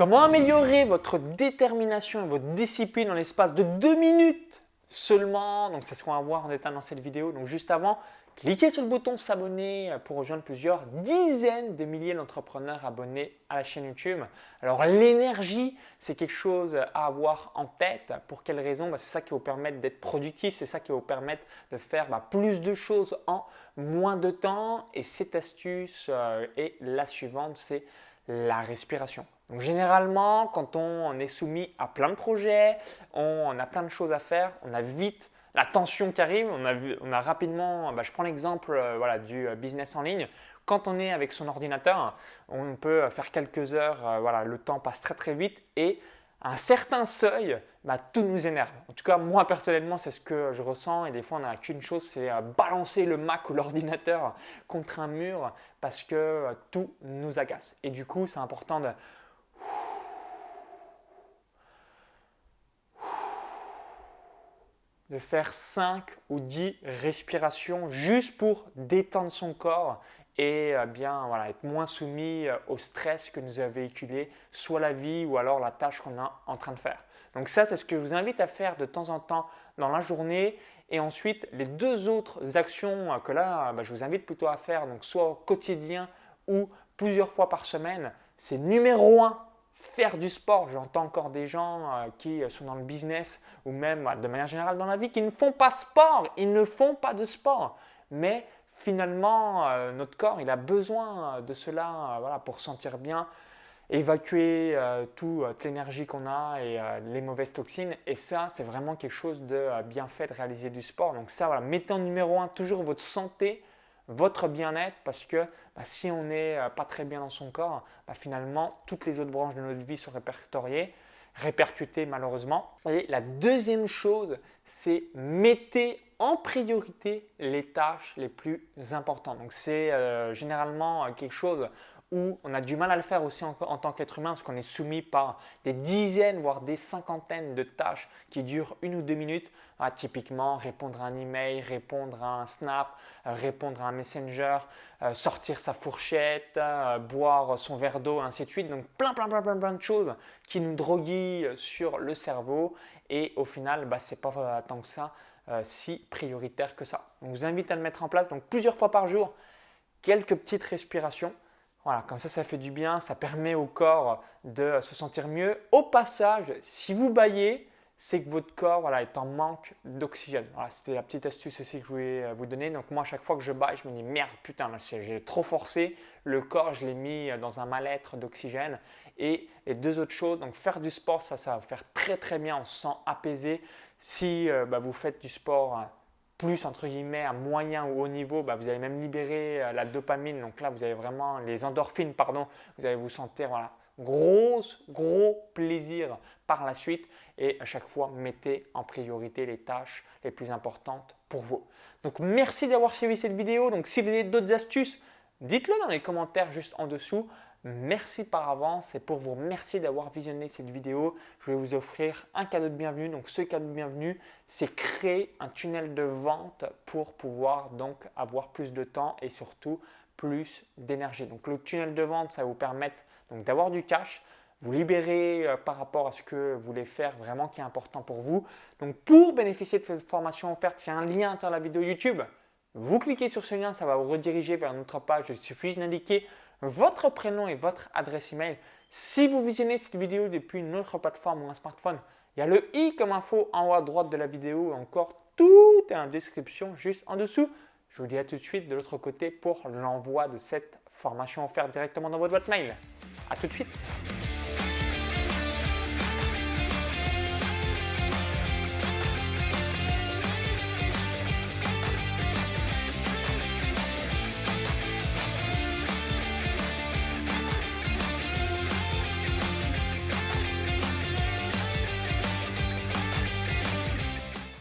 Comment améliorer votre détermination et votre discipline en l'espace de deux minutes seulement? Donc c'est ce qu'on va voir en détail dans cette vidéo. Donc juste avant, cliquez sur le bouton s'abonner pour rejoindre plusieurs dizaines de milliers d'entrepreneurs abonnés à la chaîne YouTube. Alors l'énergie, c'est quelque chose à avoir en tête. Pour quelle raison? Bah, C'est ça qui va vous permettre d'être productif, c'est ça qui va vous permettre de faire bah, plus de choses en moins de temps. Et cette astuce euh, est la suivante, c'est la respiration. Donc généralement, quand on est soumis à plein de projets, on a plein de choses à faire, on a vite la tension qui arrive, on a, rapidement, bah, je prends l'exemple euh, voilà, du euh, business en ligne, quand on est avec son ordinateur, on peut faire quelques heures, euh, voilà, le temps passe très très vite et un certain seuil, bah, tout nous énerve. En tout cas, moi personnellement, c'est ce que je ressens et des fois, on n'a qu'une chose, c'est balancer le Mac ou l'ordinateur contre un mur parce que tout nous agace. Et du coup, c'est important de de faire 5 ou 10 respirations juste pour détendre son corps et euh, bien voilà, être moins soumis euh, au stress que nous a véhiculé soit la vie ou alors la tâche qu'on est en train de faire. Donc ça, c'est ce que je vous invite à faire de temps en temps dans la journée. Et ensuite, les deux autres actions euh, que là, bah, je vous invite plutôt à faire, donc soit au quotidien ou plusieurs fois par semaine, c'est numéro 1, faire du sport. J'entends encore des gens qui sont dans le business ou même de manière générale dans la vie qui ne font pas sport. Ils ne font pas de sport. Mais finalement, euh, notre corps, il a besoin de cela voilà, pour sentir bien, évacuer euh, toute l'énergie qu'on a et les mauvaises toxines. Et ça, c'est vraiment quelque chose de bien fait de réaliser du sport. Donc ça, voilà, mettez en numéro un toujours votre santé votre bien-être parce que bah, si on n'est euh, pas très bien dans son corps, bah, finalement, toutes les autres branches de notre vie sont répertoriées, répercutées malheureusement. Et la deuxième chose, c'est mettez en priorité les tâches les plus importantes. Donc c'est euh, généralement euh, quelque chose où on a du mal à le faire aussi en, tant qu'être humain parce qu'on est soumis par des dizaines, voire des cinquantaines de tâches qui durent une ou deux minutes. Ah, typiquement, répondre à un email, répondre à un snap, euh, répondre à un messenger, euh, sortir sa fourchette, euh, boire son verre d'eau, ainsi de suite. Donc plein, plein, plein, plein, plein de choses qui nous droguent sur le cerveau et au final, bah, ce n'est pas tant que ça si prioritaire que ça. Donc, je vous invite à le mettre en place donc plusieurs fois par jour, quelques petites respirations. Voilà, comme ça, ça fait du bien, ça permet au corps de se sentir mieux. Au passage, si vous baillez, c'est que votre corps voilà, est en manque d'oxygène. Voilà, C'était la petite astuce aussi que je voulais euh, vous donner. Donc moi, à chaque fois que je baille, je me dis merde, putain, j'ai trop forcé. Le corps, je l'ai mis dans un mal-être d'oxygène. Et les deux autres choses, donc faire du sport, ça, ça va faire très très bien. On se sent apaisé. Si euh, bah, vous faites du sport hein, plus entre guillemets à moyen ou haut niveau, bah, vous allez même libérer euh, la dopamine. Donc là, vous avez vraiment les endorphines, pardon. Vous allez vous sentir voilà, gros, gros plaisir par la suite. Et à chaque fois, mettez en priorité les tâches les plus importantes pour vous. Donc merci d'avoir suivi cette vidéo. Donc si vous avez d'autres astuces, dites-le dans les commentaires juste en dessous. Merci par avance et pour vous remercier d'avoir visionné cette vidéo, je vais vous offrir un cadeau de bienvenue. Donc ce cadeau de bienvenue, c'est créer un tunnel de vente pour pouvoir donc avoir plus de temps et surtout plus d'énergie. Donc le tunnel de vente, ça va vous permettre donc d'avoir du cash, vous libérer euh, par rapport à ce que vous voulez faire vraiment qui est important pour vous. Donc pour bénéficier de cette formation offerte, il y a un lien dans la vidéo YouTube. Vous cliquez sur ce lien, ça va vous rediriger vers notre page. Il suffit d'indiquer votre prénom et votre adresse email. Si vous visionnez cette vidéo depuis une autre plateforme ou un smartphone, il y a le i comme info en haut à droite de la vidéo. Encore tout est en description juste en dessous. Je vous dis à tout de suite de l'autre côté pour l'envoi de cette formation offerte directement dans votre boîte mail. À tout de suite.